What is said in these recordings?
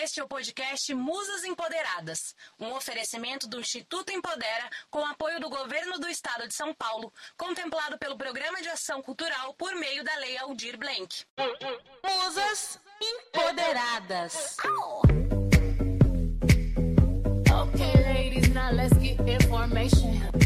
Este é o podcast Musas Empoderadas, um oferecimento do Instituto Empodera com apoio do Governo do Estado de São Paulo, contemplado pelo Programa de Ação Cultural por meio da Lei Aldir Blanc. Musas Empoderadas. Okay, ladies, now let's get information.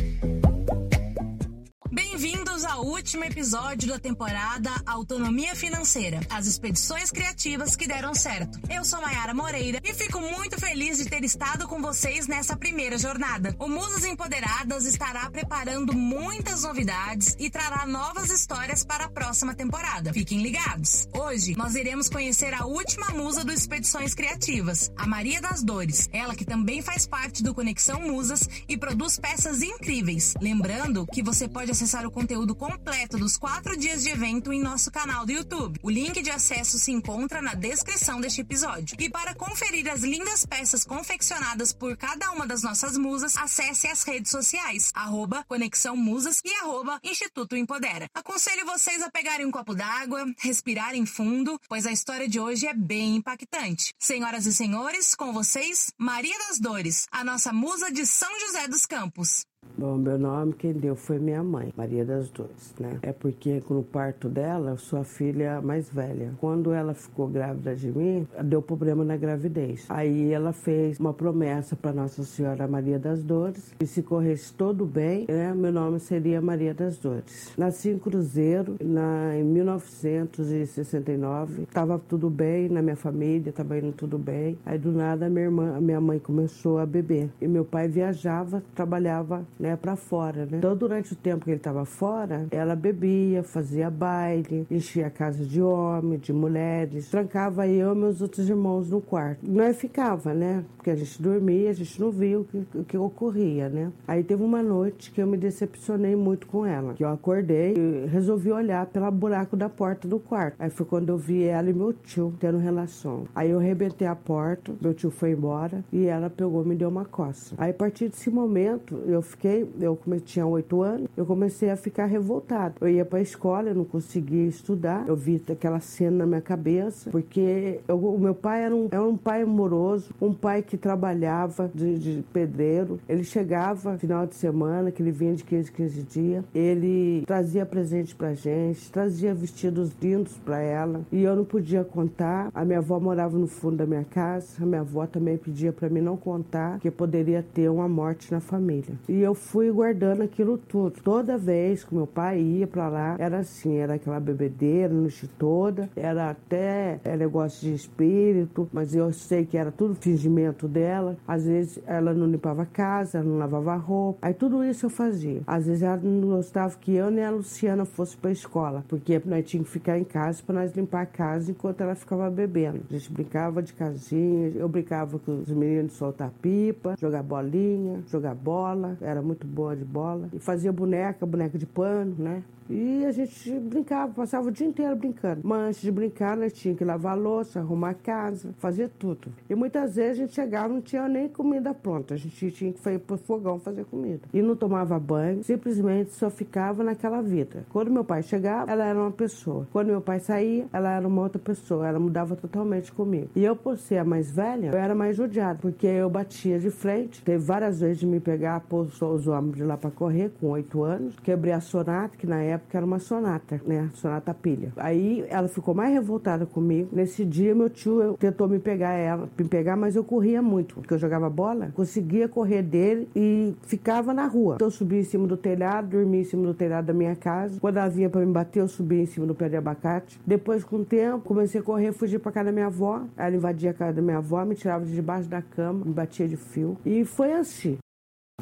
Bem-vindos ao último episódio da temporada Autonomia Financeira, as expedições criativas que deram certo. Eu sou Mayara Moreira e fico muito feliz de ter estado com vocês nessa primeira jornada. O Musas Empoderadas estará preparando muitas novidades e trará novas histórias para a próxima temporada. Fiquem ligados. Hoje nós iremos conhecer a última musa do Expedições Criativas, a Maria das Dores. Ela que também faz parte do Conexão Musas e produz peças incríveis. Lembrando que você pode acessar o conteúdo completo dos quatro dias de evento em nosso canal do YouTube. O link de acesso se encontra na descrição deste episódio. E para conferir as lindas peças confeccionadas por cada uma das nossas musas, acesse as redes sociais, arroba Conexão Musas e arroba Instituto Empodera. Aconselho vocês a pegarem um copo d'água, respirarem fundo, pois a história de hoje é bem impactante. Senhoras e senhores, com vocês, Maria das Dores, a nossa musa de São José dos Campos. Bom, meu nome quem deu foi minha mãe, Maria das Dores, né? É porque no parto dela, sua filha mais velha, quando ela ficou grávida de mim, deu problema na gravidez. Aí ela fez uma promessa para Nossa Senhora Maria das Dores, e se corresse tudo bem, né, meu nome seria Maria das Dores. Nasci em Cruzeiro na, em 1969, estava tudo bem na minha família, estava indo tudo bem. Aí do nada minha irmã, minha mãe começou a beber e meu pai viajava, trabalhava né, para fora, né? Então, durante o tempo que ele estava fora, ela bebia, fazia baile, enchia a casa de homens, de mulheres, trancava eu e meus outros irmãos no quarto. Nós ficava, né? Porque a gente dormia, a gente não via o que, o que ocorria, né? Aí teve uma noite que eu me decepcionei muito com ela, que eu acordei e resolvi olhar pelo buraco da porta do quarto. Aí foi quando eu vi ela e meu tio tendo relação. Aí eu arrebentei a porta, meu tio foi embora e ela pegou me deu uma coça. Aí a partir desse momento eu fiquei, eu tinha oito anos, eu comecei a ficar revoltada. Eu ia para a escola, eu não conseguia estudar, eu vi aquela cena na minha cabeça, porque eu, o meu pai era um, era um pai amoroso, um pai que trabalhava de, de pedreiro. Ele chegava final de semana, que ele vinha de 15, 15 dias, ele trazia presente pra gente, trazia vestidos lindos para ela, e eu não podia contar. A minha avó morava no fundo da minha casa, a minha avó também pedia para mim não contar, que poderia ter uma morte na família. E eu fui guardando aquilo tudo. Toda vez que meu pai ia para lá, era assim, era aquela bebedeira, noite toda, era até é, negócio de espírito, mas eu sei que era tudo fingimento dela. Às vezes ela não limpava a casa, ela não lavava roupa. Aí tudo isso eu fazia. Às vezes ela não gostava que eu nem a Luciana fosse para escola, porque nós tínhamos que ficar em casa para nós limpar a casa enquanto ela ficava bebendo. A gente brincava de casinha, eu brincava com os meninos soltar pipa, jogar bolinha, jogar bola, era muito boa de bola. E fazia boneca, boneca de pano, né? E a gente brincava, passava o dia inteiro brincando. Mas antes de brincar, nós tínhamos que lavar louça, arrumar a casa, fazer tudo. E muitas vezes a gente chegava não tinha nem comida pronta. A gente tinha que ir pro fogão fazer comida. E não tomava banho, simplesmente só ficava naquela vida. Quando meu pai chegava, ela era uma pessoa. Quando meu pai saía, ela era uma outra pessoa. Ela mudava totalmente comigo. E eu, por ser a mais velha, eu era mais judiada, porque eu batia de frente. Teve várias vezes de me pegar, pôr os homens de lá para correr, com oito anos. Quebrei a sonata, que na época época era uma sonata, né? Sonata pilha. Aí ela ficou mais revoltada comigo. Nesse dia, meu tio tentou me pegar ela, me pegar, mas eu corria muito, porque eu jogava bola, conseguia correr dele e ficava na rua. Então eu subia em cima do telhado, dormia em cima do telhado da minha casa. Quando ela vinha para me bater, eu subia em cima do pé de abacate. Depois, com o tempo, comecei a correr, fugir para casa da minha avó. Ela invadia a casa da minha avó, me tirava de debaixo da cama, me batia de fio. E foi assim.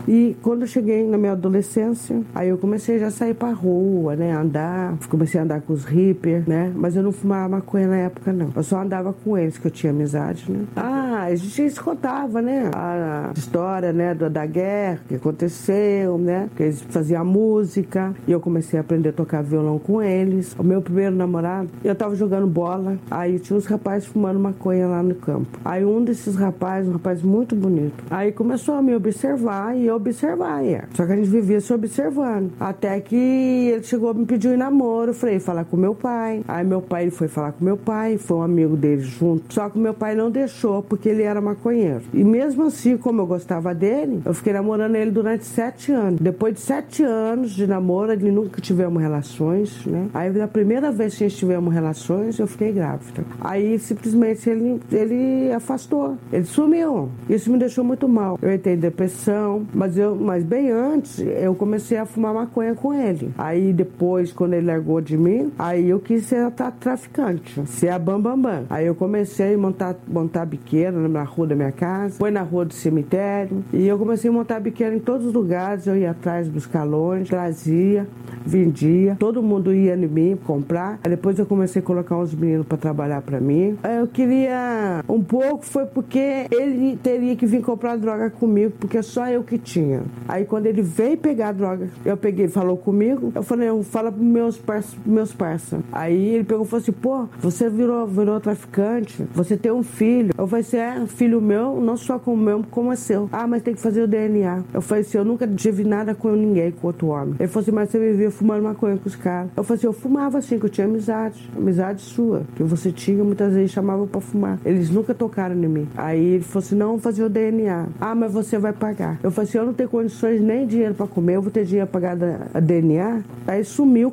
E quando eu cheguei na minha adolescência, aí eu comecei já a sair pra rua, né? Andar, comecei a andar com os hippers, né? Mas eu não fumava maconha na época, não. Eu só andava com eles, que eu tinha amizade, né? Ah, a gente contava, né? A história, né, da, da guerra, que aconteceu, né? Que eles faziam música. E eu comecei a aprender a tocar violão com eles. O meu primeiro namorado, eu tava jogando bola. Aí tinha uns rapazes fumando maconha lá no campo. Aí um desses rapazes, um rapaz muito bonito, aí começou a me observar e observar. É. Só que a gente vivia se observando. Até que ele chegou me pedir um namoro. Falei, falar com meu pai. Aí meu pai ele foi falar com meu pai, foi um amigo dele junto. Só que meu pai não deixou porque ele era maconheiro. E mesmo assim, como eu gostava dele, eu fiquei namorando ele durante sete anos. Depois de sete anos de namoro, ele nunca tivemos relações, né? Aí na primeira vez que a gente tivemos relações, eu fiquei grávida. Aí simplesmente ele, ele afastou, ele sumiu. Isso me deixou muito mal. Eu entrei em depressão, mas eu, mas bem antes eu comecei a fumar maconha com ele. Aí depois, quando ele largou de mim, aí eu quis ser traficante, ser a bam bam bam. Aí eu comecei a montar montar biqueira na rua da minha casa, foi na rua do cemitério e eu comecei a montar biqueira em todos os lugares. Eu ia atrás buscar longe, trazia, vendia, todo mundo ia em mim comprar. Aí depois eu comecei a colocar uns meninos para trabalhar para mim. Eu queria um pouco foi porque ele teria que vir comprar droga comigo, porque só eu que tinha. Aí quando ele veio pegar a droga, eu peguei, falou comigo, eu falei, fala pros meus parça, meus parça. Aí ele pegou e falou assim, pô, você virou, virou traficante, você tem um filho. Eu falei assim, é, filho meu, não só como meu, como é seu. Ah, mas tem que fazer o DNA. Eu falei assim, eu nunca tive nada com ninguém, com outro homem. Ele falou assim, mas você vivia fumando maconha com os caras. Eu falei assim, eu fumava assim, que eu tinha amizade, amizade sua, que você tinha, muitas vezes chamavam pra fumar. Eles nunca tocaram em mim. Aí ele falou assim, não, fazer o DNA. Ah, mas você vai pagar. Eu falei assim, eu não tenho condições nem dinheiro pra comer, eu vou ter dinheiro pra pagar a DNA. Aí sumiu,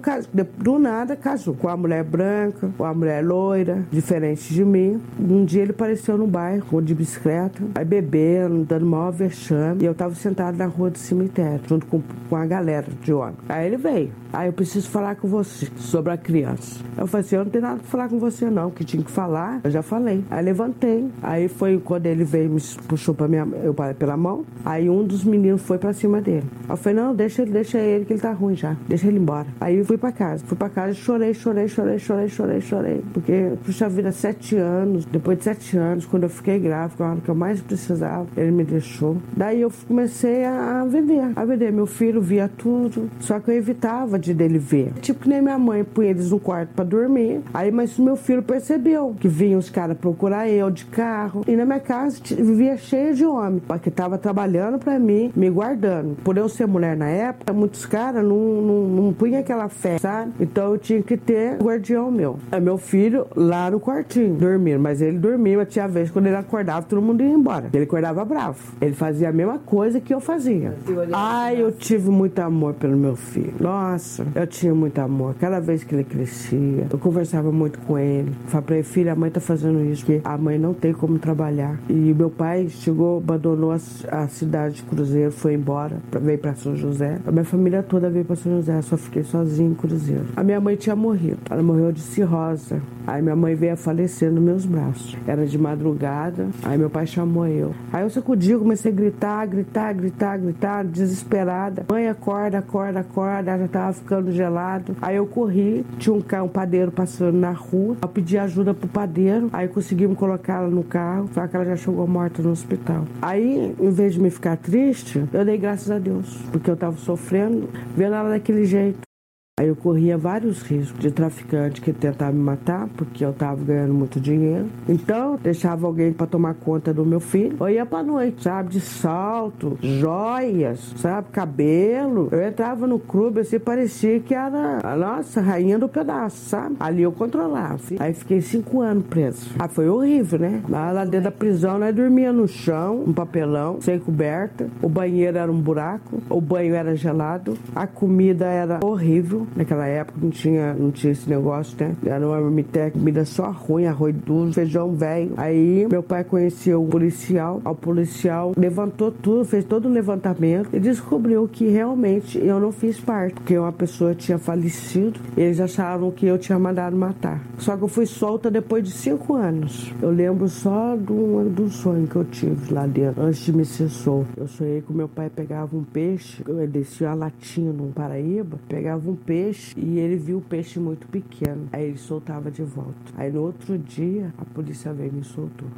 do nada casou com a mulher branca, com a mulher loira, diferente de mim. Um dia ele apareceu no bairro, de bicicleta, aí bebendo, dando maior vexame. E eu tava sentado na rua do cemitério, junto com, com a galera de homem. Aí ele veio. Aí eu preciso falar com você sobre a criança. Eu falei assim, eu não tenho nada pra falar com você não, que tinha que falar, eu já falei. Aí levantei. Aí foi quando ele veio me puxou pra minha, eu pela mão. Aí um dos meninos foi pra cima dele. Eu falei, não, deixa ele, deixa ele, que ele tá ruim já. Deixa ele embora. Aí eu fui pra casa. Fui pra casa chorei, chorei, chorei, chorei, chorei, chorei. Porque, puxa vida, sete anos. Depois de sete anos, quando eu fiquei grávida, a hora que eu mais precisava, ele me deixou. Daí eu comecei a vender. A vender. Meu filho via tudo. Só que eu evitava de dele ver. Tipo que nem minha mãe punha eles no quarto pra dormir. Aí, mas meu filho percebeu que vinham os caras procurar eu de carro. E na minha casa vivia cheia de homem, porque tava trabalhando pra mim, me guardando. Por eu ser mulher na época, muitos caras não, não, não punham aquela fé, sabe? Então eu tinha que ter guardião meu. É meu filho lá no quartinho, dormindo. Mas ele dormia, mas tinha vez quando ele acordava, todo mundo ia embora. Ele acordava bravo. Ele fazia a mesma coisa que eu fazia. Ai, eu tive muito amor pelo meu filho. Nossa, eu tinha muito amor. Cada vez que ele crescia, eu conversava muito com ele. Falei pra ele, filho, a mãe tá fazendo isso, porque a mãe não tem como trabalhar. E meu pai chegou, abandonou a, a cidade de Cruzeiro, foi embora, veio pra São José. A minha família toda veio pra São José, só fiquei sozinho em Cruzeiro. A minha mãe tinha morrido. Ela morreu de cirrose. Aí minha mãe veio a falecer nos meus braços. Era de madrugada, aí meu pai chamou eu. Aí eu sacudi, comecei a gritar, gritar, gritar, gritar, desesperada. Mãe, acorda, acorda, acorda. Ela já tava ficando gelado. Aí eu corri, tinha um, um padeiro passando na rua. Eu pedi ajuda pro padeiro. Aí conseguimos colocar ela no carro, só que ela já chegou morta no hospital. Aí, em vez de me ficar triste, eu dei graças a Deus, porque eu tava sofrendo, vendo ela daquele jeito. Aí eu corria vários riscos de traficante que tentava me matar, porque eu tava ganhando muito dinheiro. Então, deixava alguém para tomar conta do meu filho. Eu ia pra noite, sabe? De salto, joias, sabe? Cabelo. Eu entrava no clube, assim, parecia que era a nossa rainha do pedaço, sabe? Ali eu controlava. Aí fiquei cinco anos preso. Ah, foi horrível, né? Lá, lá dentro da prisão, nós dormia no chão, um papelão, sem coberta. O banheiro era um buraco, o banho era gelado, a comida era horrível. Naquela época não tinha, não tinha esse negócio, né? Era uma marmitex, comida só ruim, arroz duro, feijão velho. Aí meu pai conheceu o policial, o policial levantou tudo, fez todo o levantamento e descobriu que realmente eu não fiz parte, porque uma pessoa tinha falecido, eles acharam que eu tinha mandado matar. Só que eu fui solta depois de cinco anos. Eu lembro só do, do sonho que eu tive lá dentro, antes de me ser solto. Eu sonhei que meu pai pegava um peixe, eu descia uma latinha no Paraíba, pegava um peixe peixe e ele viu o peixe muito pequeno. Aí ele soltava de volta. Aí no outro dia a polícia veio e me soltou.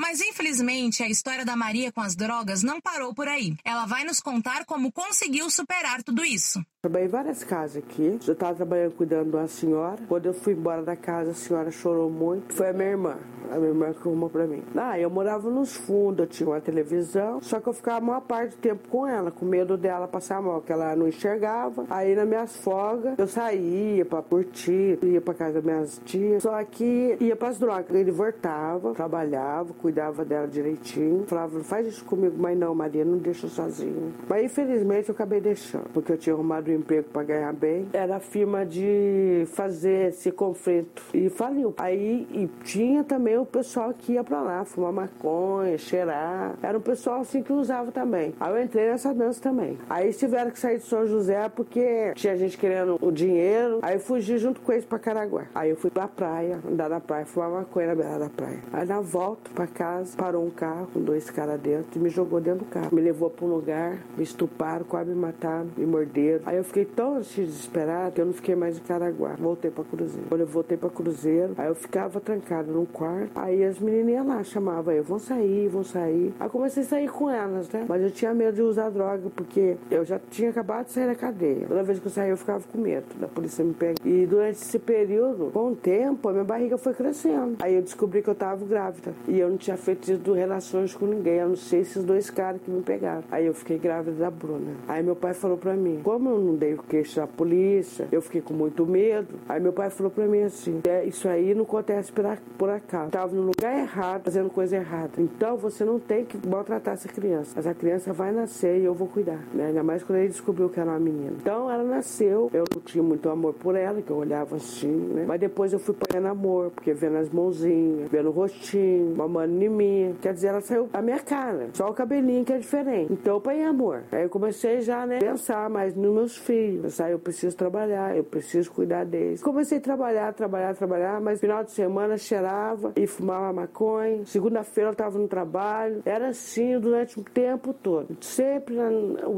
Mas infelizmente Infelizmente, a história da Maria com as drogas não parou por aí. Ela vai nos contar como conseguiu superar tudo isso. Trabalhei várias casas aqui. Eu estava trabalhando cuidando uma senhora. Quando eu fui embora da casa, a senhora chorou muito. Foi a minha irmã. A minha irmã que arrumou pra mim. Ah, eu morava nos fundos, eu tinha uma televisão. Só que eu ficava a maior parte do tempo com ela, com medo dela passar mal, que ela não enxergava. Aí nas minhas folgas, eu saía pra curtir, ia pra casa das minhas tias. Só que ia pras drogas. Ele voltava, trabalhava, cuidava dela direitinho. Falava, não faz isso comigo, mas não, Maria, não deixa sozinha. Mas infelizmente eu acabei deixando, porque eu tinha arrumado um emprego para ganhar bem. Era a firma de fazer esse conflito e faliu. Aí e tinha também o pessoal que ia para lá fumar maconha, cheirar. Era um pessoal assim que usava também. Aí eu entrei nessa dança também. Aí tiveram que sair de São José porque tinha gente querendo o dinheiro. Aí fugi junto com eles para Caraguá. Aí eu fui pra praia, andar na praia, fumar maconha na beirada da praia. Aí na volta para casa, parou um carro com dois caras dentro e me jogou dentro do carro. Me levou para um lugar, me estuparam, quase me mataram, me morderam. Aí eu fiquei tão desesperado que eu não fiquei mais em Caraguá. Voltei para Cruzeiro. Quando eu voltei para Cruzeiro, aí eu ficava trancado num quarto. Aí as menininhas lá chamavam eu, vão sair, vão sair. Aí comecei a sair com elas, né? Mas eu tinha medo de usar droga, porque eu já tinha acabado de sair da cadeia. Toda vez que eu saía, eu ficava com medo da polícia me pegar. E durante esse período, com o tempo, a minha barriga foi crescendo. Aí eu descobri que eu tava grávida. E eu não tinha feito relações com ninguém, a não ser esses dois caras que me pegaram. Aí eu fiquei grávida da Bruna. Aí meu pai falou pra mim, como eu não dei o queixo à polícia, eu fiquei com muito medo. Aí meu pai falou pra mim assim, é, isso aí não acontece por, por acaso. Tava no lugar errado, fazendo coisa errada. Então você não tem que maltratar essa criança. Essa criança vai nascer e eu vou cuidar. Né? Ainda mais quando ele descobriu que era uma menina. Então ela nasceu, eu não tinha muito amor por ela, que eu olhava assim, né? Mas depois eu fui pagando amor, porque vendo as mãozinhas, vendo o rostinho, mamando em mim. Quer dizer, ela saiu a minha cara, só o cabelinho que é diferente. Então eu peguei amor. Aí eu comecei já, né, pensar mais nos meus filhos. Pensar, eu preciso trabalhar, eu preciso cuidar deles. Comecei a trabalhar, trabalhar, trabalhar, mas final de semana cheirava e fumava maconha. Segunda-feira eu tava no trabalho. Era assim durante o tempo todo. Sempre na,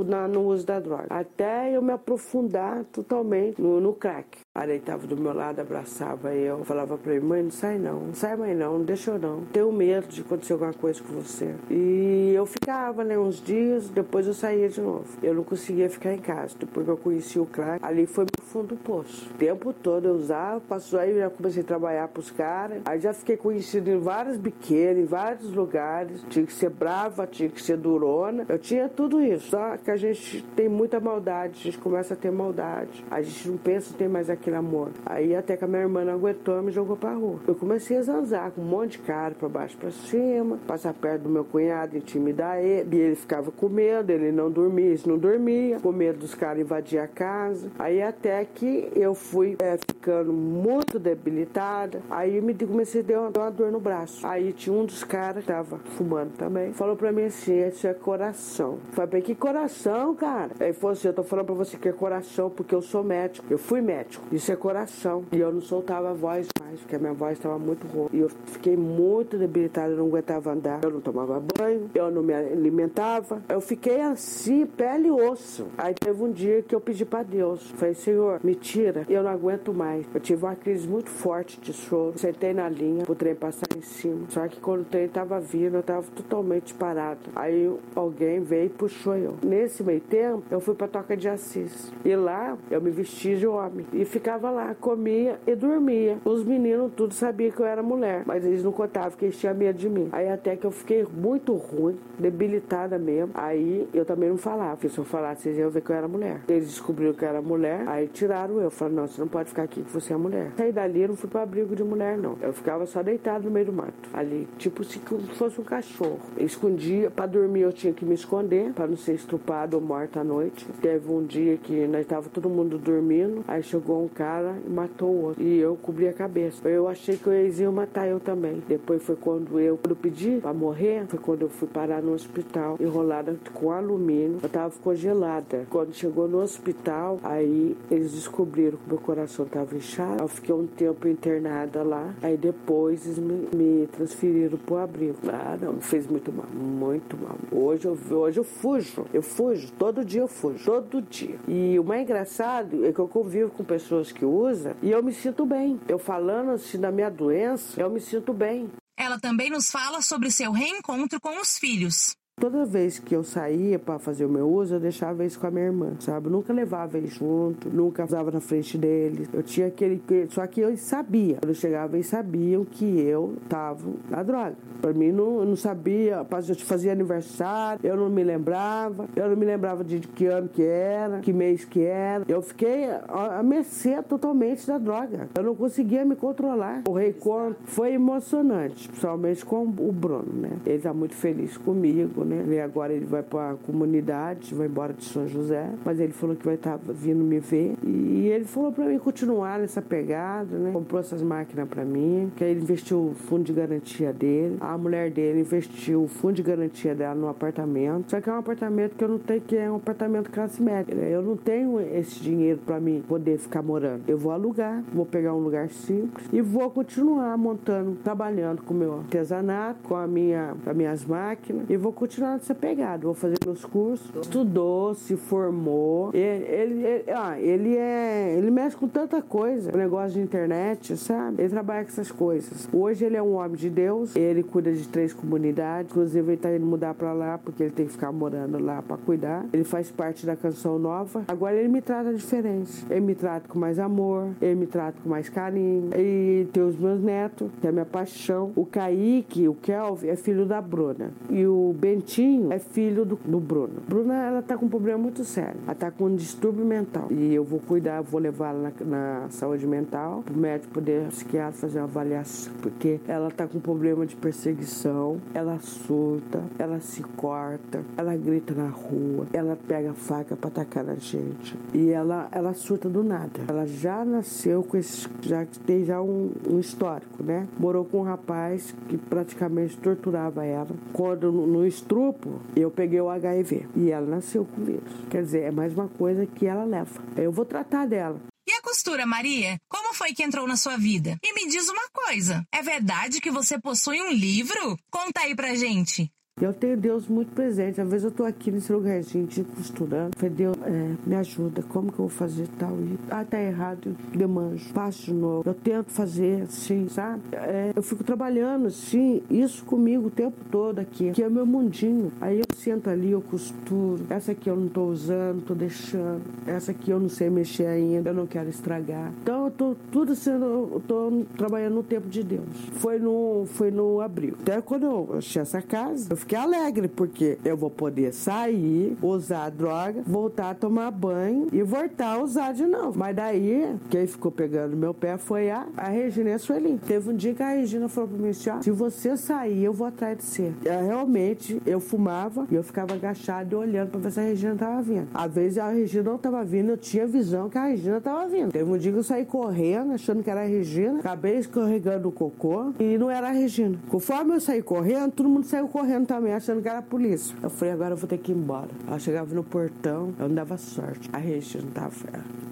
na, no uso da droga. Até eu me aprofundar totalmente no, no crack. Ele estava do meu lado, abraçava eu, falava para ele, mãe, não sai não, não sai mãe não, não deixa eu não. Tenho medo de acontecer alguma coisa com você. E eu ficava, né, uns dias, depois eu saía de novo. Eu não conseguia ficar em casa, depois que eu conheci o crack, ali foi meu fundo do poço. O tempo todo eu usava, passou aí, já comecei a trabalhar pros caras. Aí já fiquei conhecido em vários biqueiros, em vários lugares. Tinha que ser brava, tinha que ser durona. Eu tinha tudo isso, só que a gente tem muita maldade, a gente começa a ter maldade. A gente não pensa, tem mais aquele amor. Aí até que a minha irmã não aguentou e me jogou pra rua. Eu comecei a zanzar com um monte de cara pra baixo pra cima, passar perto do meu cunhado, intimidar ele. E ele ficava com medo, ele não dormia, ele não dormia, com medo dos caras invadir a casa. Aí até que eu fui é, ficando muito debilitada. Aí me comecei a ter uma, uma dor no braço. Aí tinha um dos caras que tava fumando também. Falou pra mim assim: isso é coração. Falei, que coração, cara? Aí falou assim: eu tô falando pra você que é coração porque eu sou médico. Eu fui médico. Isso é coração. E eu não soltava a voz mais, porque a minha voz estava muito rouca. E eu fiquei muito debilitada, eu não aguentava andar. Eu não tomava banho, eu não me alimentava. Eu fiquei assim, pele e osso. Aí teve um dia que eu pedi para Deus. Falei, Senhor, me tira, eu não aguento mais. Eu tive uma crise muito forte de choro. Sentei na linha, o trem passar em cima. Só que quando o trem tava vindo, eu tava totalmente parado. Aí alguém veio e puxou eu. Nesse meio tempo, eu fui pra Toca de Assis. E lá, eu me vesti de homem. E ficava lá, comia e dormia. Os meninos tudo sabiam que eu era mulher, mas eles não contavam que eles tinham medo de mim. Aí até que eu fiquei muito ruim, debilitada mesmo. Aí eu também não falava, porque se eu falasse, vocês iam ver que eu era mulher. Eles descobriram que eu era mulher, aí tiraram eu. Falaram, não, você não pode ficar aqui que você é mulher. Saí dali, eu não fui pra abrigo de mulher, não. Eu ficava só deitado no meio do mato. Ali, tipo se fosse um cachorro. Eu escondia, pra dormir eu tinha que me esconder, pra não ser estrupado ou morta à noite. Teve um dia que nós tava todo mundo dormindo, aí chegou um cara e matou o outro. E eu cobri a cabeça. Eu achei que eles iam matar eu também. Depois foi quando eu, quando eu pedi pra morrer, foi quando eu fui parar no hospital, enrolada com alumínio. Eu tava congelada. Quando chegou no hospital, aí eles descobriram que meu coração tava inchado. Eu fiquei um tempo internada lá. Aí depois eles me, me transferiram pro abrigo. Ah, não, fez muito mal. Muito mal. Hoje eu, hoje eu fujo. Eu fujo. Todo dia eu fujo. Todo dia. E o mais engraçado é que eu convivo com pessoas que usam e eu me sinto bem. Eu falando assim da minha doença, eu me sinto bem. Ela também nos fala sobre seu reencontro com os filhos. Toda vez que eu saía para fazer o meu uso, eu deixava isso com a minha irmã, sabe? Eu nunca levava eles junto, nunca usava na frente deles. Eu tinha aquele. Só que eu sabia. Quando eu chegava, eles sabiam que eu tava na droga. Pra mim, não, eu não sabia. Eu fazia aniversário, eu não me lembrava. Eu não me lembrava de que ano que era, que mês que era. Eu fiquei a mercê totalmente da droga. Eu não conseguia me controlar. O reencontro foi emocionante, principalmente com o Bruno, né? Ele tá muito feliz comigo, né? E agora ele vai para a comunidade, vai embora de São José, mas ele falou que vai estar tá vindo me ver. E ele falou para mim continuar nessa pegada, né? Comprou essas máquinas para mim, que aí ele investiu o fundo de garantia dele. A mulher dele investiu o fundo de garantia dela no apartamento. Só que é um apartamento que eu não tenho, que é um apartamento classe média. Né? Eu não tenho esse dinheiro para mim poder ficar morando. Eu vou alugar, vou pegar um lugar simples e vou continuar montando, trabalhando com o meu artesanato, com a minha, as minhas máquinas e vou continuar continuar nessa pegada. Vou fazer meus cursos. Estudou, se formou. Ele, ele, ele, ele é. Ele mexe com tanta coisa. O negócio de internet, sabe? Ele trabalha com essas coisas. Hoje ele é um homem de Deus. Ele cuida de três comunidades. Inclusive, ele tá indo mudar pra lá porque ele tem que ficar morando lá pra cuidar. Ele faz parte da canção nova. Agora ele me trata diferente. Ele me trata com mais amor. Ele me trata com mais carinho. E tem os meus netos, que é a minha paixão. O Kaique, o Kelvin, é filho da Bruna. E o Bentinho Tinho é filho do, do Bruno. Bruna, ela tá com um problema muito sério. Ela tá com um distúrbio mental. E eu vou cuidar, vou levar ela na, na saúde mental, pro médico poder, psiquiatra, fazer uma avaliação. Porque ela tá com problema de perseguição, ela surta, ela se corta, ela grita na rua, ela pega a faca pra atacar na gente. E ela, ela surta do nada. Ela já nasceu com esse, já tem já um, um histórico, né? Morou com um rapaz que praticamente torturava ela. Quando no, no estudo grupo, eu peguei o HIV e ela nasceu com vírus. Quer dizer, é mais uma coisa que ela leva. Eu vou tratar dela. E a costura, Maria? Como foi que entrou na sua vida? E me diz uma coisa: é verdade que você possui um livro? Conta aí pra gente. Eu tenho Deus muito presente. Às vezes eu tô aqui nesse lugarzinho, tipo, costurando. Falei, Deus, é, me ajuda. Como que eu vou fazer tal? E, ah, tá errado. Eu demanjo. Faço de novo. Eu tento fazer assim, sabe? É, eu fico trabalhando assim, isso comigo o tempo todo aqui. Que é meu mundinho. Aí eu sento ali, eu costuro. Essa aqui eu não tô usando, tô deixando. Essa aqui eu não sei mexer ainda. Eu não quero estragar. Então eu tô tudo sendo, eu tô trabalhando no tempo de Deus. Foi no, foi no abril. Até quando eu achei essa casa, eu fiquei fiquei alegre, porque eu vou poder sair, usar a droga, voltar a tomar banho e voltar a usar de novo. Mas daí, quem ficou pegando meu pé foi a, a Regina Sueli. Teve um dia que a Regina falou pra mim assim: ó, se você sair, eu vou atrás de você. Eu, realmente, eu fumava e eu ficava agachado e olhando pra ver se a Regina tava vindo. Às vezes a Regina não tava vindo, eu tinha visão que a Regina tava vindo. Teve um dia que eu saí correndo, achando que era a Regina, acabei escorregando o cocô e não era a Regina. Conforme eu saí correndo, todo mundo saiu correndo também achando que era a polícia. Eu falei, agora eu vou ter que ir embora. Ela chegava no portão, eu não dava sorte. A Regina tava.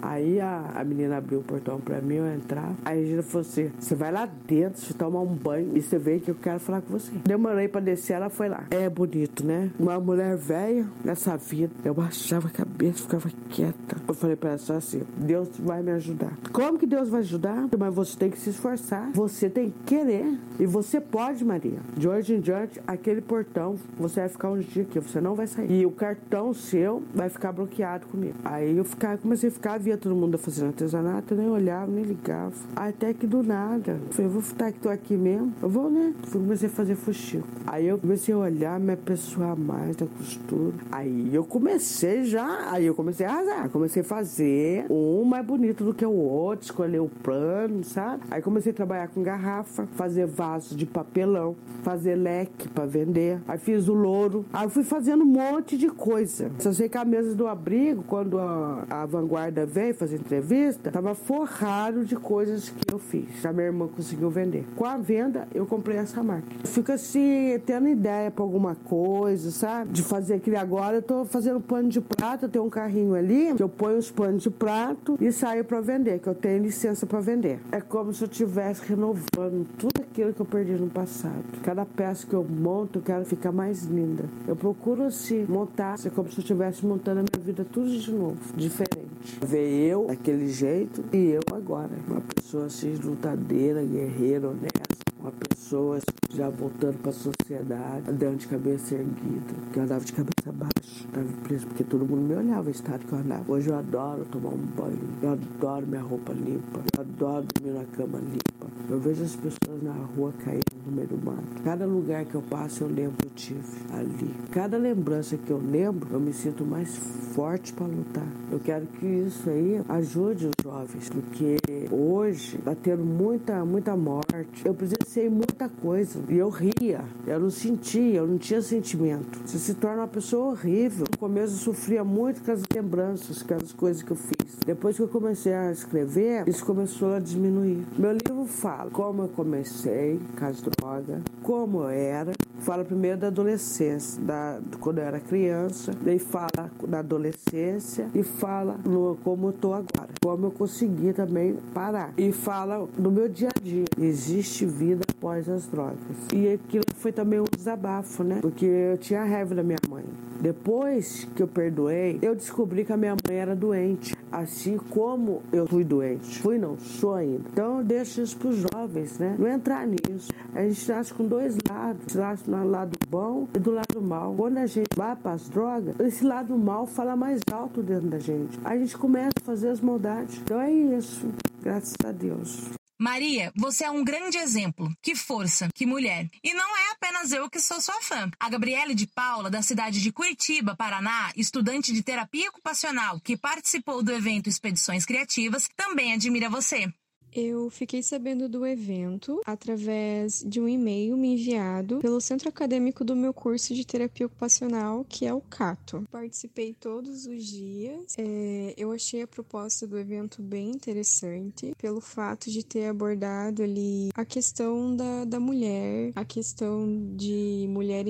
Aí a, a menina abriu o portão pra mim, eu entrar. A Regina falou assim: você vai lá dentro, você toma um banho e você vê que eu quero falar com você. Demorei pra descer, ela foi lá. É bonito, né? Uma mulher velha nessa vida. Eu baixava a cabeça, ficava quieta. Eu falei pra ela só assim: Deus vai me ajudar. Como que Deus vai ajudar? Mas você tem que se esforçar. Você tem que querer. E você pode, Maria. De hoje em diante, aquele portão cartão, você vai ficar uns dias aqui, você não vai sair. E o cartão seu vai ficar bloqueado comigo. Aí eu comecei a ficar, via todo mundo fazendo artesanato, eu nem olhava, nem ligava. Até que do nada, eu falei, vou ficar aqui, tô aqui mesmo. Eu vou, né? Comecei a fazer fuxico. Aí eu comecei a olhar, me apessoar mais da costura. Aí eu comecei já, aí eu comecei a arrasar. Comecei a fazer um mais bonito do que o outro, escolher o plano, sabe? Aí comecei a trabalhar com garrafa, fazer vaso de papelão, fazer leque para vender. Aí fiz o louro. Aí fui fazendo um monte de coisa. Só sei que a mesa do abrigo, quando a, a vanguarda veio fazer entrevista, tava forrado de coisas que eu fiz. A minha irmã conseguiu vender. Com a venda, eu comprei essa máquina. Fico assim, tendo ideia pra alguma coisa, sabe? De fazer aquele agora, eu tô fazendo pano de prato, eu tenho um carrinho ali, que eu ponho os panos de prato e saio pra vender, que eu tenho licença pra vender. É como se eu estivesse renovando tudo aquilo que eu perdi no passado. Cada peça que eu monto, eu quero ficar mais linda. Eu procuro assim montar, assim, como se eu estivesse montando a minha vida tudo de novo, diferente. Ver eu daquele jeito e eu agora, uma pessoa assim lutadeira, guerreira, honesta uma pessoa já voltando para a sociedade, andando de cabeça erguida, que eu andava de cabeça baixa, estava preso, porque todo mundo me olhava o estado que eu andava. Hoje eu adoro tomar um banho, eu adoro minha roupa limpa, eu adoro dormir na cama limpa. Eu vejo as pessoas na rua caindo no meio do mato. Cada lugar que eu passo eu lembro que eu tive ali. Cada lembrança que eu lembro, eu me sinto mais forte para lutar. Eu quero que isso aí ajude os jovens, porque hoje está tendo muita, muita morte. Eu presenciei muita coisa e eu ria, eu não sentia, eu não tinha sentimento. Você se torna uma pessoa horrível. No começo eu sofria muito com as lembranças, com as coisas que eu fiz. Depois que eu comecei a escrever, isso começou a diminuir. Meu livro fala como eu comecei com as drogas, como eu era. Fala primeiro da adolescência, da, quando eu era criança, daí fala da adolescência e fala no, como eu tô agora, como eu consegui também parar. E fala do meu dia a dia. Existe vida após as drogas. E aquilo foi também um desabafo, né? Porque eu tinha raiva da minha mãe. Depois que eu perdoei, eu descobri que a minha mãe era doente, assim como eu fui doente. Fui não, sou ainda. Então eu deixo isso para os jovens, né? Não entrar nisso. A gente nasce com dois lados, nasce do lado bom e do lado mal. Quando a gente vai para as drogas, esse lado mal fala mais alto dentro da gente. A gente começa a fazer as maldades. Então é isso. Graças a Deus. Maria, você é um grande exemplo. Que força, que mulher. E não é apenas eu que sou sua fã. A Gabriele de Paula, da cidade de Curitiba, Paraná, estudante de terapia ocupacional que participou do evento Expedições Criativas, também admira você. Eu fiquei sabendo do evento através de um e-mail me enviado pelo centro acadêmico do meu curso de terapia ocupacional, que é o CATO. Participei todos os dias. É, eu achei a proposta do evento bem interessante, pelo fato de ter abordado ali a questão da, da mulher, a questão de mulher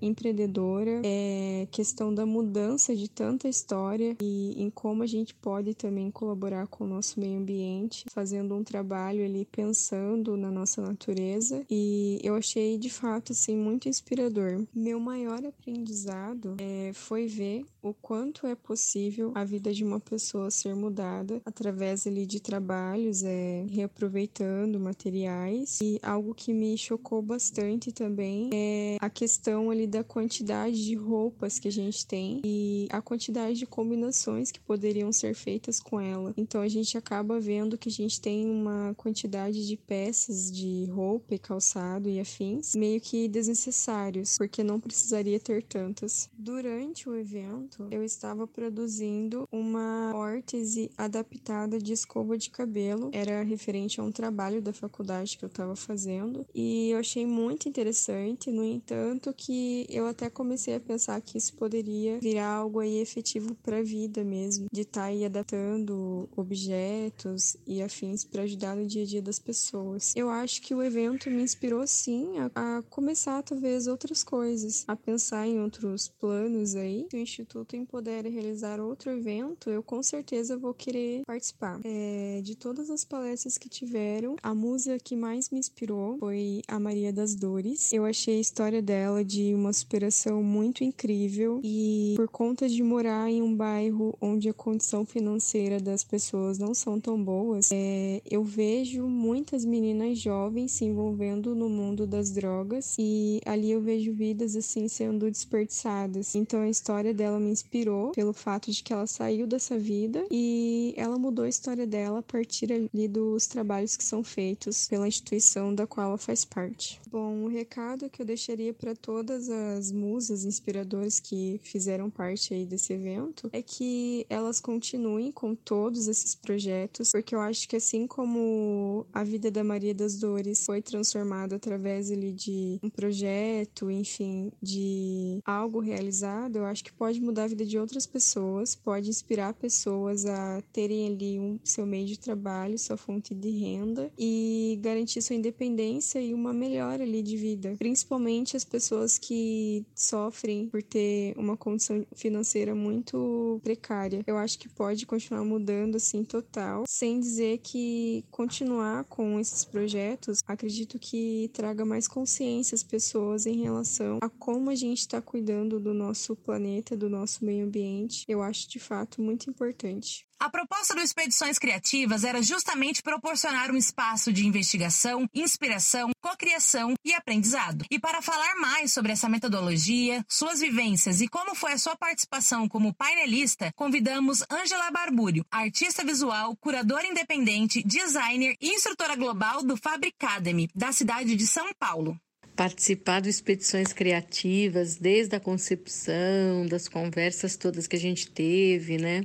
empreendedora, é, questão da mudança de tanta história e em como a gente pode também colaborar com o nosso meio ambiente, fazendo um trabalho ali pensando na nossa natureza e eu achei de fato assim muito inspirador. Meu maior aprendizado é, foi ver o quanto é possível a vida de uma pessoa ser mudada através ali de trabalhos, é, reaproveitando materiais e algo que me chocou bastante também é a questão ali da quantidade de roupas que a gente tem e a quantidade de combinações que poderiam ser feitas com ela. Então a gente acaba vendo que a gente tem uma quantidade de peças de roupa e calçado e afins meio que desnecessários, porque não precisaria ter tantas. Durante o evento, eu estava produzindo uma órtese adaptada de escova de cabelo, era referente a um trabalho da faculdade que eu estava fazendo, e eu achei muito interessante, no entanto, que eu até comecei a pensar que isso poderia virar algo aí efetivo para a vida mesmo, de estar tá aí adaptando objetos e afins para ajudar no dia a dia das pessoas. Eu acho que o evento me inspirou sim a, a começar talvez outras coisas, a pensar em outros planos aí. O Instituto puder realizar outro evento, eu com certeza vou querer participar. É, de todas as palestras que tiveram, a musa que mais me inspirou foi a Maria das Dores. Eu achei a história dela de uma superação muito incrível e por conta de morar em um bairro onde a condição financeira das pessoas não são tão boas, é, eu vejo muitas meninas jovens se envolvendo no mundo das drogas e ali eu vejo vidas assim sendo desperdiçadas. Então a história dela me inspirou pelo fato de que ela saiu dessa vida e ela mudou a história dela a partir ali dos trabalhos que são feitos pela instituição da qual ela faz parte. Bom, o recado que eu deixaria para todas as musas inspiradoras que fizeram parte aí desse evento é que elas continuem com todos esses projetos, porque eu acho que assim como a vida da Maria das Dores foi transformada através ali de um projeto, enfim, de algo realizado, eu acho que pode mudar a vida de outras pessoas, pode inspirar pessoas a terem ali um seu meio de trabalho, sua fonte de renda e garantir sua independência e uma melhora ali de vida, principalmente as pessoas que sofrem por ter uma condição financeira muito precária. Eu acho que pode continuar mudando assim total, sem dizer que continuar com esses projetos, acredito que traga mais consciência às pessoas em relação a como a gente está cuidando do nosso planeta, do nosso nosso meio ambiente, eu acho de fato muito importante. A proposta do Expedições Criativas era justamente proporcionar um espaço de investigação, inspiração, cocriação e aprendizado. E para falar mais sobre essa metodologia, suas vivências e como foi a sua participação como painelista, convidamos Angela Barbúrio, artista visual, curadora independente, designer e instrutora global do Fabricademy, da cidade de São Paulo participar de expedições criativas, desde a concepção, das conversas todas que a gente teve, né?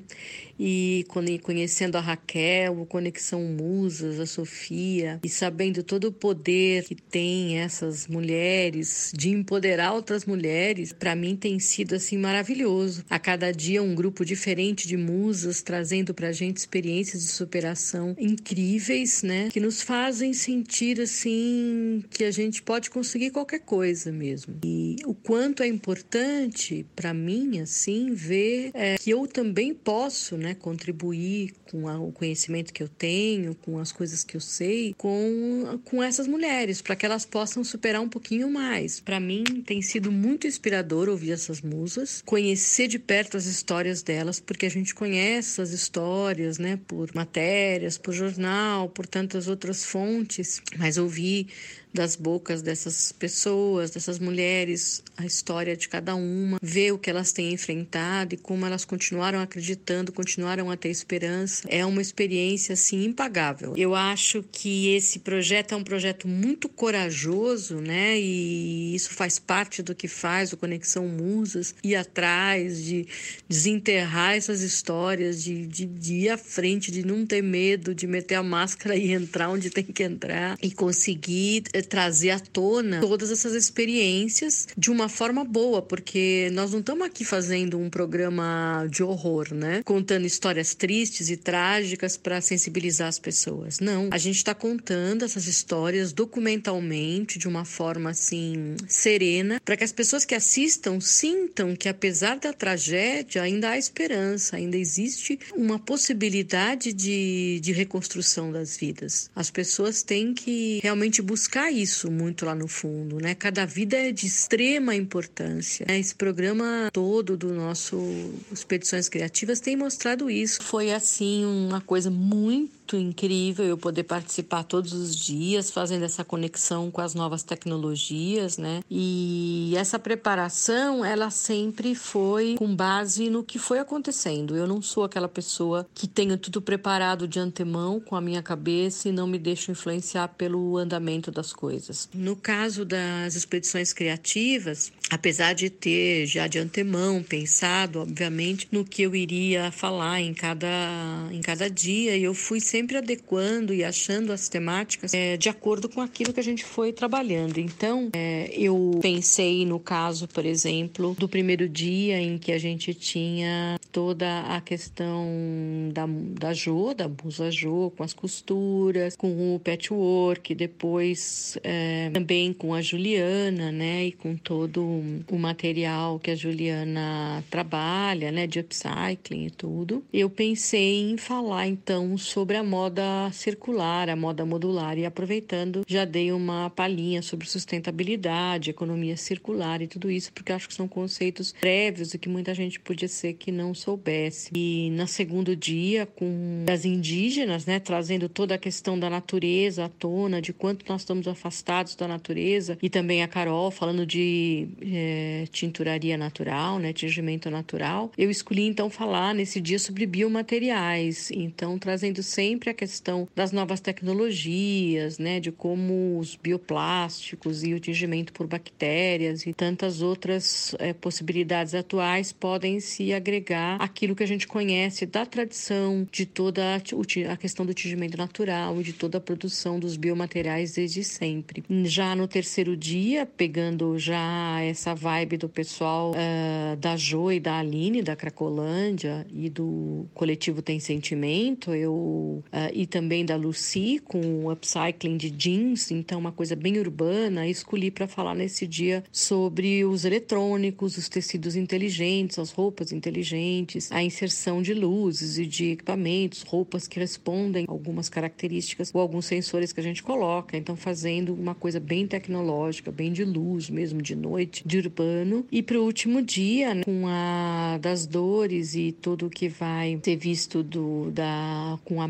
E conhecendo a Raquel, o Conexão Musas, a Sofia, e sabendo todo o poder que tem essas mulheres de empoderar outras mulheres, para mim tem sido assim maravilhoso. A cada dia um grupo diferente de musas trazendo pra gente experiências de superação incríveis, né? Que nos fazem sentir assim que a gente pode conseguir conseguir qualquer coisa mesmo. E o quanto é importante para mim, assim, ver é, que eu também posso, né, contribuir com a, o conhecimento que eu tenho, com as coisas que eu sei, com, com essas mulheres, para que elas possam superar um pouquinho mais. Para mim tem sido muito inspirador ouvir essas musas, conhecer de perto as histórias delas, porque a gente conhece as histórias, né, por matérias, por jornal, por tantas outras fontes, mas ouvir das bocas dessas pessoas, dessas mulheres, a história de cada uma, ver o que elas têm enfrentado e como elas continuaram acreditando, continuaram a ter esperança. É uma experiência assim impagável. Eu acho que esse projeto é um projeto muito corajoso, né? E isso faz parte do que faz o Conexão Musas, ir atrás, de desenterrar essas histórias, de, de, de ir à frente, de não ter medo, de meter a máscara e entrar onde tem que entrar e conseguir eh, trazer à tona todas essas experiências de uma forma boa, porque nós não estamos aqui fazendo um programa de horror, né? Contando histórias tristes e trágicas para sensibilizar as pessoas. Não, a gente está contando essas histórias documentalmente de uma forma assim serena, para que as pessoas que assistam sintam que apesar da tragédia ainda há esperança, ainda existe uma possibilidade de, de reconstrução das vidas. As pessoas têm que realmente buscar isso muito lá no fundo, né? Cada vida é de extrema importância. Né? Esse programa todo do nosso Expedições Criativas tem mostrado isso. Foi assim uma coisa muito muito incrível eu poder participar todos os dias, fazendo essa conexão com as novas tecnologias, né? E essa preparação, ela sempre foi com base no que foi acontecendo. Eu não sou aquela pessoa que tenho tudo preparado de antemão com a minha cabeça e não me deixo influenciar pelo andamento das coisas. No caso das expedições criativas, apesar de ter já de antemão pensado, obviamente, no que eu iria falar em cada em cada dia, eu fui sempre adequando e achando as temáticas é, de acordo com aquilo que a gente foi trabalhando. Então, é, eu pensei no caso, por exemplo, do primeiro dia em que a gente tinha toda a questão da, da Jo, da musa Jo, com as costuras, com o patchwork, depois é, também com a Juliana, né, e com todo o material que a Juliana trabalha, né, de upcycling e tudo. Eu pensei em falar então sobre a moda circular, a moda modular e aproveitando, já dei uma palhinha sobre sustentabilidade, economia circular e tudo isso, porque acho que são conceitos prévios e que muita gente podia ser que não soubesse. E no segundo dia, com as indígenas, né, trazendo toda a questão da natureza à tona, de quanto nós estamos afastados da natureza, e também a Carol falando de é, tinturaria natural, né, tingimento natural. Eu escolhi então falar nesse dia sobre biomateriais, então trazendo sempre sempre a questão das novas tecnologias, né, de como os bioplásticos e o tingimento por bactérias e tantas outras é, possibilidades atuais podem se agregar àquilo que a gente conhece da tradição de toda a questão do tingimento natural e de toda a produção dos biomateriais desde sempre. Já no terceiro dia, pegando já essa vibe do pessoal uh, da Jo e da Aline, da Cracolândia e do coletivo Tem Sentimento, eu e também da Lucy com o upcycling de jeans, então uma coisa bem urbana. Escolhi para falar nesse dia sobre os eletrônicos, os tecidos inteligentes, as roupas inteligentes, a inserção de luzes e de equipamentos, roupas que respondem algumas características ou alguns sensores que a gente coloca. Então fazendo uma coisa bem tecnológica, bem de luz mesmo de noite, de urbano. E para o último dia, né, com a das dores e tudo que vai ser visto do, da, com a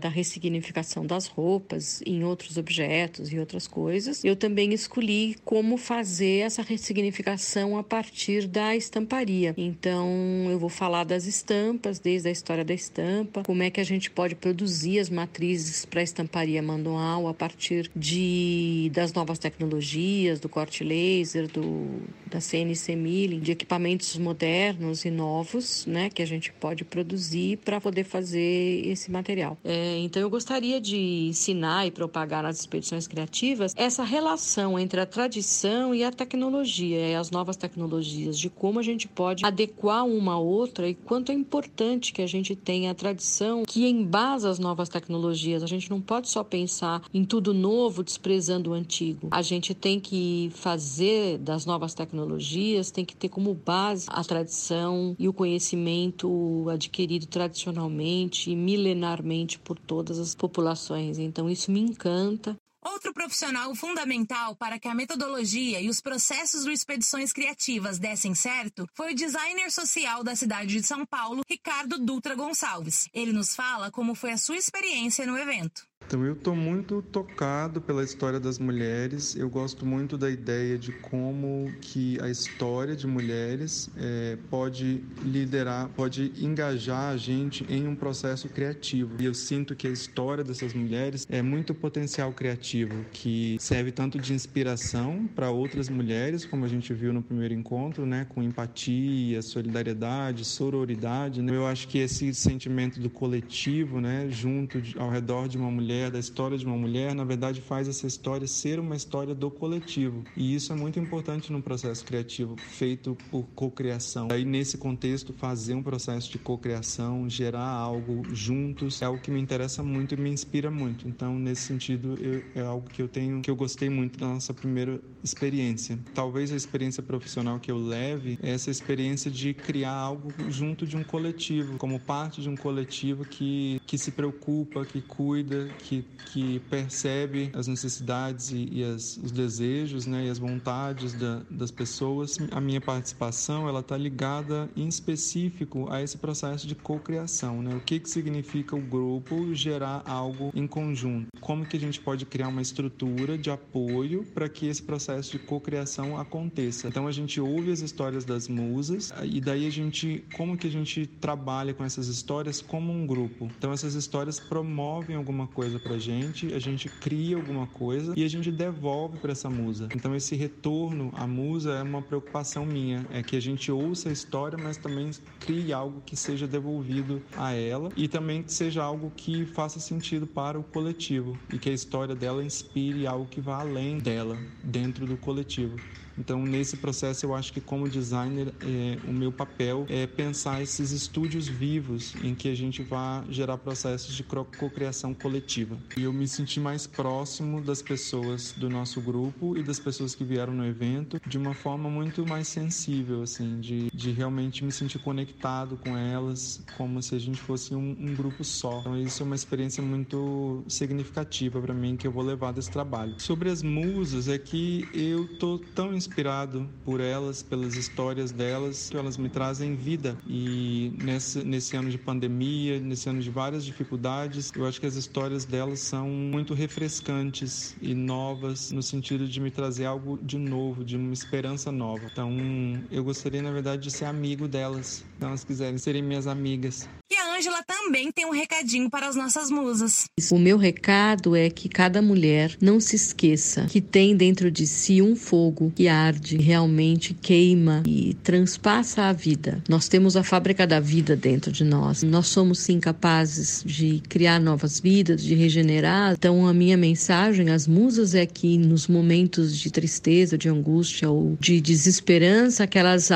Da ressignificação das roupas em outros objetos e outras coisas, eu também escolhi como fazer essa ressignificação a partir da estamparia. Então, eu vou falar das estampas, desde a história da estampa, como é que a gente pode produzir as matrizes para a estamparia manual a partir de das novas tecnologias, do corte laser, do da CNC milling, de equipamentos modernos e novos, né, que a gente pode produzir para poder fazer esse material. É, então, eu gostaria de ensinar e propagar nas expedições criativas essa relação entre a tradição e a tecnologia, e as novas tecnologias, de como a gente pode adequar uma a outra e quanto é importante que a gente tenha a tradição que embasa as novas tecnologias. A gente não pode só pensar em tudo novo desprezando o antigo. A gente tem que fazer das novas tecnologias, tem que ter como base a tradição e o conhecimento adquirido tradicionalmente e milenarmente por todas as populações. Então isso me encanta. Outro profissional fundamental para que a metodologia e os processos do Expedições Criativas dessem certo foi o designer social da cidade de São Paulo, Ricardo Dutra Gonçalves. Ele nos fala como foi a sua experiência no evento. Então eu estou muito tocado pela história das mulheres. Eu gosto muito da ideia de como que a história de mulheres é, pode liderar, pode engajar a gente em um processo criativo. E eu sinto que a história dessas mulheres é muito potencial criativo, que serve tanto de inspiração para outras mulheres, como a gente viu no primeiro encontro, né, com empatia, solidariedade, sororidade. Né? Eu acho que esse sentimento do coletivo, né, junto de, ao redor de uma mulher mulher, da história de uma mulher, na verdade faz essa história ser uma história do coletivo. E isso é muito importante no processo criativo feito por cocriação. Aí nesse contexto fazer um processo de cocriação, gerar algo juntos é algo que me interessa muito e me inspira muito. Então nesse sentido eu, é algo que eu tenho que eu gostei muito da nossa primeira experiência. Talvez a experiência profissional que eu leve é essa experiência de criar algo junto de um coletivo, como parte de um coletivo que que se preocupa, que cuida, que, que percebe as necessidades e, e as, os desejos né, e as vontades da, das pessoas. A minha participação ela está ligada em específico a esse processo de cocriação. Né? O que, que significa o grupo gerar algo em conjunto? Como que a gente pode criar uma estrutura de apoio para que esse processo de cocriação aconteça? Então a gente ouve as histórias das musas e daí a gente, como que a gente trabalha com essas histórias como um grupo? Então essas histórias promovem alguma coisa coisa pra gente, a gente cria alguma coisa e a gente devolve para essa musa. Então esse retorno à musa é uma preocupação minha, é que a gente ouça a história, mas também crie algo que seja devolvido a ela e também que seja algo que faça sentido para o coletivo e que a história dela inspire algo que vá além dela, dentro do coletivo. Então, nesse processo, eu acho que como designer, é, o meu papel é pensar esses estúdios vivos em que a gente vai gerar processos de cocriação coletiva. E eu me senti mais próximo das pessoas do nosso grupo e das pessoas que vieram no evento de uma forma muito mais sensível, assim, de, de realmente me sentir conectado com elas, como se a gente fosse um, um grupo só. Então, isso é uma experiência muito significativa para mim que eu vou levar desse trabalho. Sobre as musas, é que eu tô tão inspirado por elas, pelas histórias delas, que elas me trazem vida. E nesse, nesse ano de pandemia, nesse ano de várias dificuldades, eu acho que as histórias delas são muito refrescantes e novas, no sentido de me trazer algo de novo, de uma esperança nova. Então, eu gostaria, na verdade, de ser amigo delas, se elas quiserem serem minhas amigas. Ângela também tem um recadinho para as nossas musas. O meu recado é que cada mulher não se esqueça que tem dentro de si um fogo que arde, realmente queima e transpassa a vida. Nós temos a fábrica da vida dentro de nós. Nós somos sim capazes de criar novas vidas, de regenerar. Então a minha mensagem às musas é que nos momentos de tristeza, de angústia ou de desesperança, que elas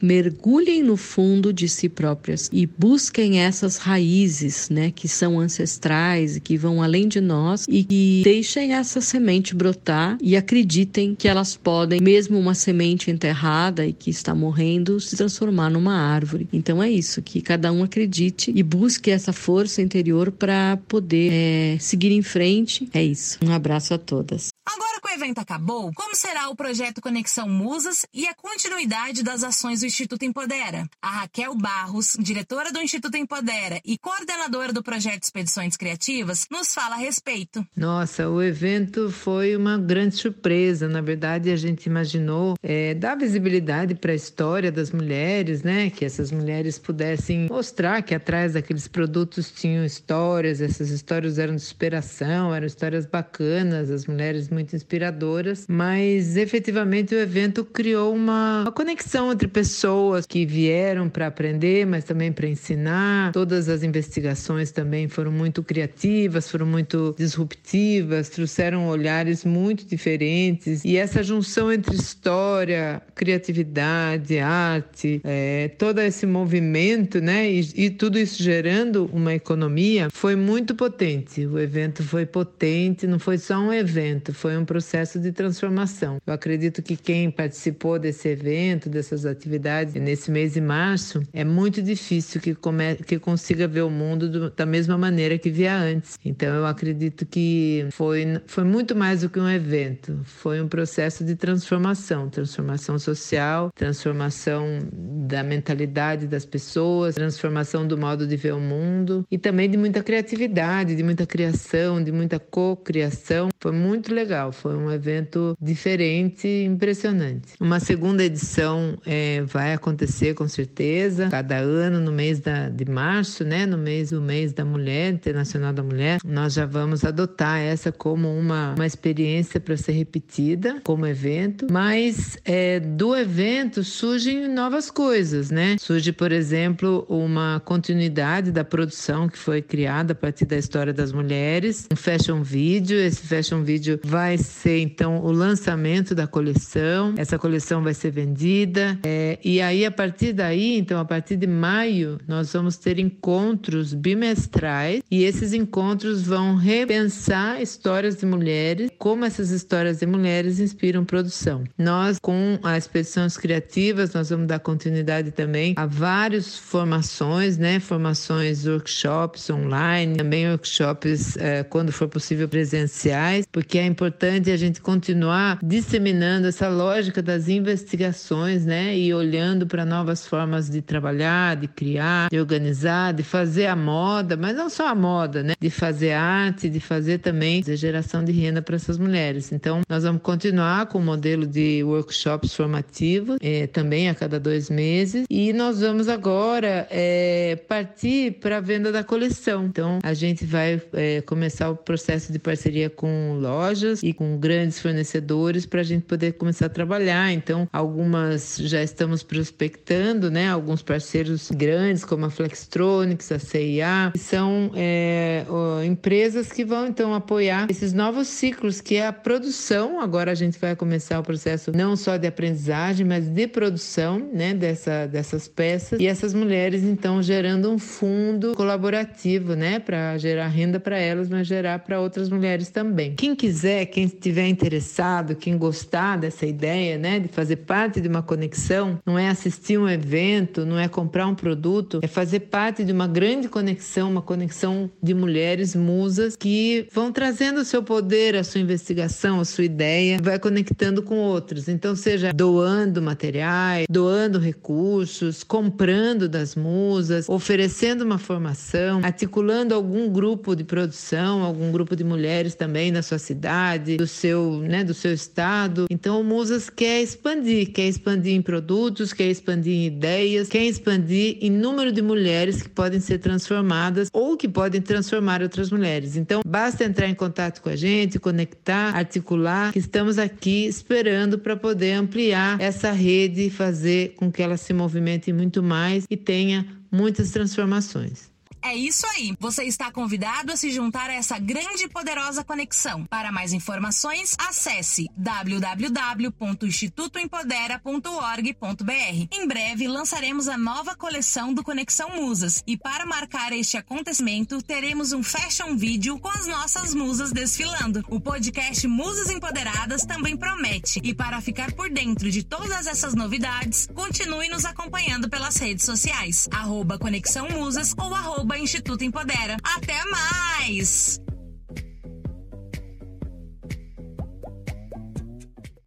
mergulhem no fundo de si próprias e busquem essas raízes, né, que são ancestrais e que vão além de nós e que deixem essa semente brotar e acreditem que elas podem, mesmo uma semente enterrada e que está morrendo, se transformar numa árvore. Então é isso, que cada um acredite e busque essa força interior para poder é, seguir em frente. É isso. Um abraço a todas. Agora que o evento acabou, como será o projeto Conexão Musas e a continuidade das ações do Instituto Empodera? A Raquel Barros, diretora do Instituto Empodera e coordenadora do projeto Expedições Criativas, nos fala a respeito. Nossa, o evento foi uma grande surpresa. Na verdade, a gente imaginou é, dar visibilidade para a história das mulheres, né? Que essas mulheres pudessem mostrar que atrás daqueles produtos tinham histórias, essas histórias eram de superação, eram histórias bacanas, as mulheres muito inspiradoras, mas efetivamente o evento criou uma, uma conexão entre pessoas que vieram para aprender, mas também para ensinar. Todas as investigações também foram muito criativas, foram muito disruptivas, trouxeram olhares muito diferentes e essa junção entre história, criatividade, arte, é, todo esse movimento, né, e, e tudo isso gerando uma economia foi muito potente. O evento foi potente, não foi só um evento, foi foi um processo de transformação. Eu acredito que quem participou desse evento, dessas atividades nesse mês de março, é muito difícil que, come, que consiga ver o mundo do, da mesma maneira que via antes. Então eu acredito que foi, foi muito mais do que um evento, foi um processo de transformação, transformação social, transformação da mentalidade das pessoas, transformação do modo de ver o mundo e também de muita criatividade, de muita criação, de muita co-criação. Foi muito legal legal, foi um evento diferente e impressionante. Uma segunda edição é, vai acontecer com certeza, cada ano no mês da, de março, né, no mês do mês da mulher, Internacional da Mulher, nós já vamos adotar essa como uma, uma experiência para ser repetida como evento, mas é, do evento surgem novas coisas, né? Surge, por exemplo, uma continuidade da produção que foi criada a partir da história das mulheres, um fashion video, esse fashion video vai vai ser então o lançamento da coleção. Essa coleção vai ser vendida é, e aí a partir daí, então a partir de maio, nós vamos ter encontros bimestrais e esses encontros vão repensar histórias de mulheres, como essas histórias de mulheres inspiram produção. Nós com as expedições criativas nós vamos dar continuidade também a várias formações, né? Formações, workshops online, também workshops é, quando for possível presenciais, porque é importante importante a gente continuar disseminando essa lógica das investigações, né? E olhando para novas formas de trabalhar, de criar, de organizar, de fazer a moda, mas não só a moda, né? De fazer arte, de fazer também de geração de renda para essas mulheres. Então, nós vamos continuar com o modelo de workshops formativos, é, também a cada dois meses, e nós vamos agora é, partir para a venda da coleção. Então, a gente vai é, começar o processo de parceria com lojas e com grandes fornecedores para a gente poder começar a trabalhar. Então, algumas já estamos prospectando, né? Alguns parceiros grandes, como a Flextronics, a CIA, que são é, ó, empresas que vão então apoiar esses novos ciclos, que é a produção. Agora a gente vai começar o processo não só de aprendizagem, mas de produção, né? Dessa, dessas peças. E essas mulheres, então, gerando um fundo colaborativo, né? Para gerar renda para elas, mas gerar para outras mulheres também. Quem quiser, quem estiver interessado, quem gostar dessa ideia, né, de fazer parte de uma conexão, não é assistir um evento, não é comprar um produto, é fazer parte de uma grande conexão, uma conexão de mulheres musas que vão trazendo o seu poder, a sua investigação, a sua ideia, vai conectando com outros. Então, seja doando materiais, doando recursos, comprando das musas, oferecendo uma formação, articulando algum grupo de produção, algum grupo de mulheres também na sua cidade cidade, do seu, né, do seu estado. Então o Musas quer expandir, quer expandir em produtos, quer expandir em ideias, quer expandir em número de mulheres que podem ser transformadas ou que podem transformar outras mulheres. Então basta entrar em contato com a gente, conectar, articular, que estamos aqui esperando para poder ampliar essa rede e fazer com que ela se movimente muito mais e tenha muitas transformações. É isso aí. Você está convidado a se juntar a essa grande e poderosa conexão. Para mais informações, acesse www.institutoempodera.org.br. Em breve lançaremos a nova coleção do Conexão Musas e para marcar este acontecimento, teremos um fashion vídeo com as nossas musas desfilando. O podcast Musas Empoderadas também promete. E para ficar por dentro de todas essas novidades, continue nos acompanhando pelas redes sociais. Arroba Conexão Musas ou arroba Instituto Empodera. Até mais!